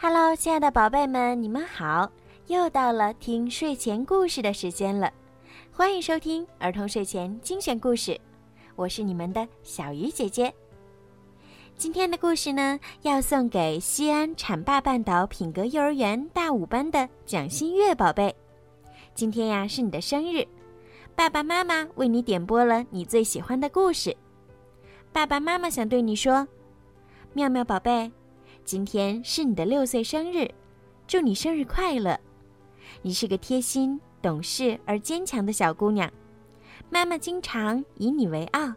Hello，亲爱的宝贝们，你们好！又到了听睡前故事的时间了，欢迎收听儿童睡前精选故事，我是你们的小鱼姐姐。今天的故事呢，要送给西安浐灞半岛品格幼儿园大五班的蒋新月宝贝。今天呀是你的生日，爸爸妈妈为你点播了你最喜欢的故事。爸爸妈妈想对你说，妙妙宝贝。今天是你的六岁生日，祝你生日快乐！你是个贴心、懂事而坚强的小姑娘，妈妈经常以你为傲。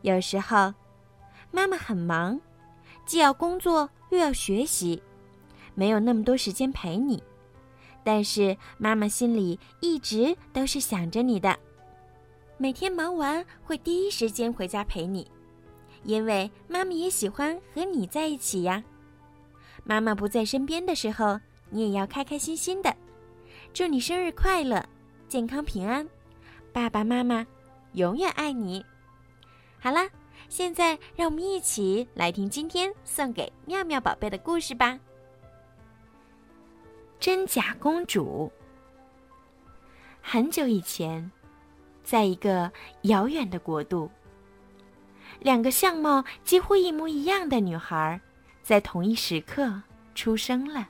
有时候，妈妈很忙，既要工作又要学习，没有那么多时间陪你。但是妈妈心里一直都是想着你的，每天忙完会第一时间回家陪你。因为妈妈也喜欢和你在一起呀。妈妈不在身边的时候，你也要开开心心的。祝你生日快乐，健康平安，爸爸妈妈永远爱你。好啦，现在让我们一起来听今天送给妙妙宝贝的故事吧。真假公主。很久以前，在一个遥远的国度。两个相貌几乎一模一样的女孩，在同一时刻出生了。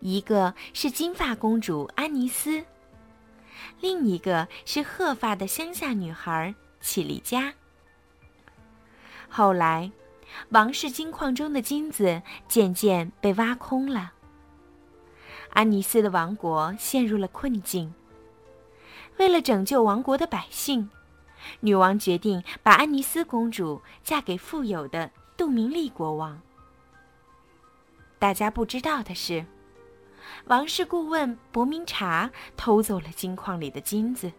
一个是金发公主安妮斯，另一个是褐发的乡下女孩绮丽佳。后来，王室金矿中的金子渐渐被挖空了，安妮斯的王国陷入了困境。为了拯救王国的百姓。女王决定把安妮斯公主嫁给富有的杜明利国王。大家不知道的是，王室顾问伯明察偷走了金矿里的金子。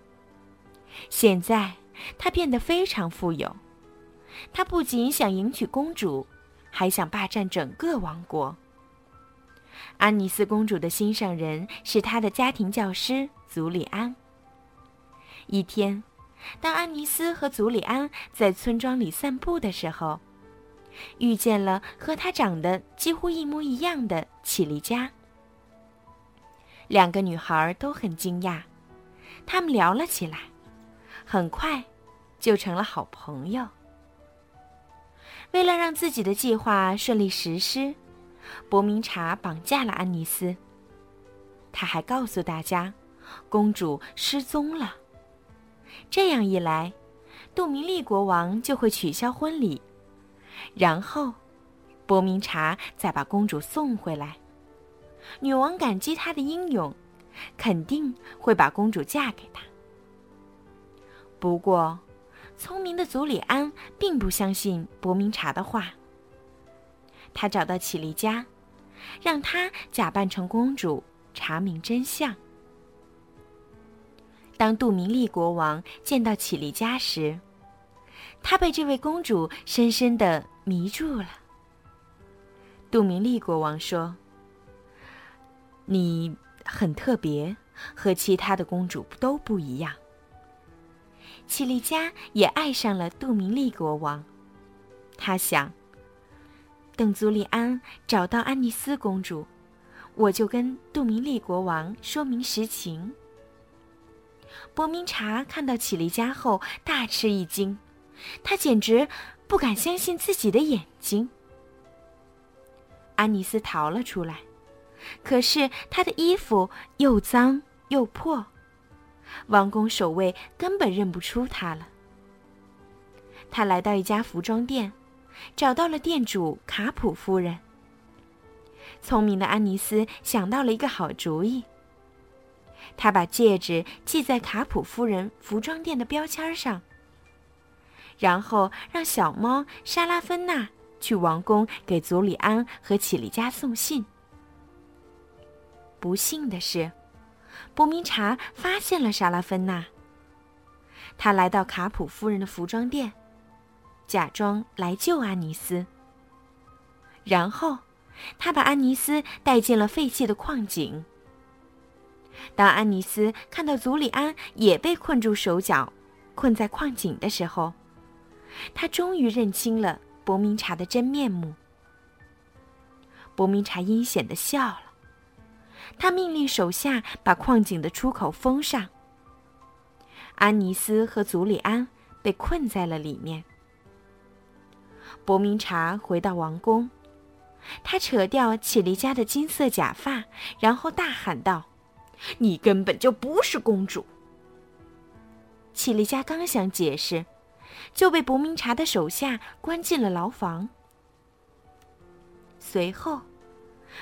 现在他变得非常富有，他不仅想迎娶公主，还想霸占整个王国。安妮斯公主的心上人是她的家庭教师祖里安。一天。当安妮斯和祖里安在村庄里散步的时候，遇见了和她长得几乎一模一样的绮丽佳。两个女孩都很惊讶，她们聊了起来，很快就成了好朋友。为了让自己的计划顺利实施，伯明察绑架了安妮斯。他还告诉大家，公主失踪了。这样一来，杜明利国王就会取消婚礼，然后，伯明察再把公主送回来。女王感激他的英勇，肯定会把公主嫁给他。不过，聪明的祖里安并不相信伯明察的话。他找到绮丽佳，让他假扮成公主，查明真相。当杜明利国王见到绮丽佳时，他被这位公主深深的迷住了。杜明利国王说：“你很特别，和其他的公主都不一样。”绮丽佳也爱上了杜明利国王。他想，等祖里安找到安妮斯公主，我就跟杜明利国王说明实情。伯明察看到绮丽佳后大吃一惊，他简直不敢相信自己的眼睛。安妮斯逃了出来，可是她的衣服又脏又破，王宫守卫根本认不出她了。他来到一家服装店，找到了店主卡普夫人。聪明的安妮斯想到了一个好主意。他把戒指系在卡普夫人服装店的标签上，然后让小猫莎拉芬娜去王宫给祖里安和绮丽佳送信。不幸的是，伯明察发现了莎拉芬娜。他来到卡普夫人的服装店，假装来救安妮斯。然后，他把安妮斯带进了废弃的矿井。当安妮斯看到祖里安也被困住手脚，困在矿井的时候，他终于认清了伯明察的真面目。伯明察阴险的笑了。他命令手下把矿井的出口封上。安妮斯和祖里安被困在了里面。伯明察回到王宫，他扯掉启丽家的金色假发，然后大喊道：“你根本就不是公主！”启丽家刚想解释，就被伯明察的手下关进了牢房。随后。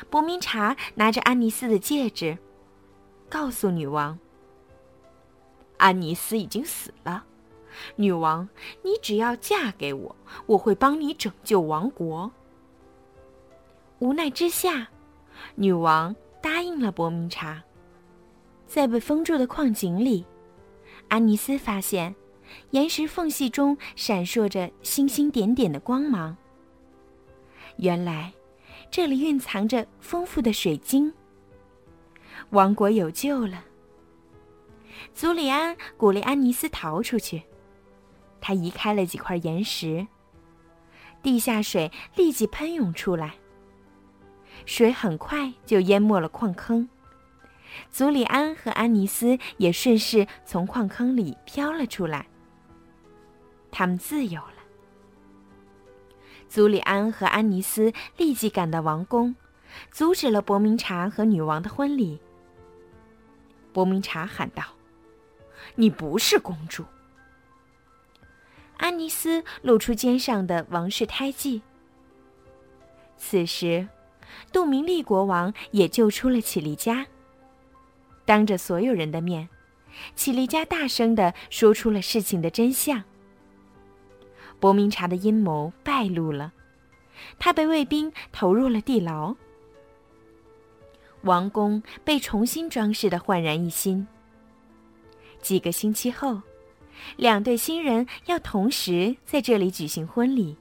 伯明察拿着安妮斯的戒指，告诉女王：“安妮斯已经死了，女王，你只要嫁给我，我会帮你拯救王国。”无奈之下，女王答应了伯明察。在被封住的矿井里，安妮斯发现岩石缝隙中闪烁着星星点点的光芒。原来。这里蕴藏着丰富的水晶。王国有救了。祖里安鼓励安妮斯逃出去，他移开了几块岩石，地下水立即喷涌出来，水很快就淹没了矿坑。祖里安和安妮斯也顺势从矿坑里飘了出来，他们自由了。祖里安和安妮斯立即赶到王宫，阻止了伯明察和女王的婚礼。伯明察喊道：“你不是公主。”安妮斯露出肩上的王室胎记。此时，杜明利国王也救出了启丽家。当着所有人的面，启丽家大声地说出了事情的真相。伯明察的阴谋败露了，他被卫兵投入了地牢。王宫被重新装饰的焕然一新。几个星期后，两对新人要同时在这里举行婚礼。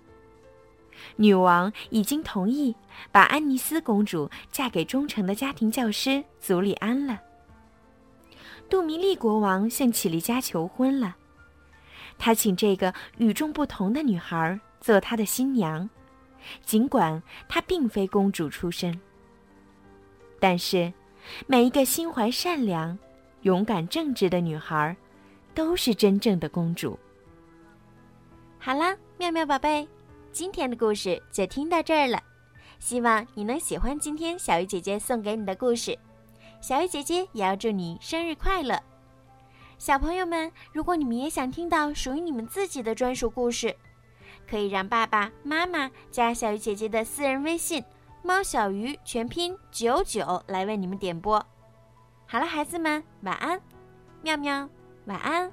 女王已经同意把安妮斯公主嫁给忠诚的家庭教师祖里安了。杜明利国王向启丽家求婚了。他请这个与众不同的女孩做他的新娘，尽管她并非公主出身。但是，每一个心怀善良、勇敢正直的女孩，都是真正的公主。好啦，妙妙宝贝，今天的故事就听到这儿了。希望你能喜欢今天小鱼姐姐送给你的故事。小鱼姐姐也要祝你生日快乐！小朋友们，如果你们也想听到属于你们自己的专属故事，可以让爸爸妈妈加小鱼姐姐的私人微信“猫小鱼”全拼九九来为你们点播。好了，孩子们，晚安，妙妙，晚安。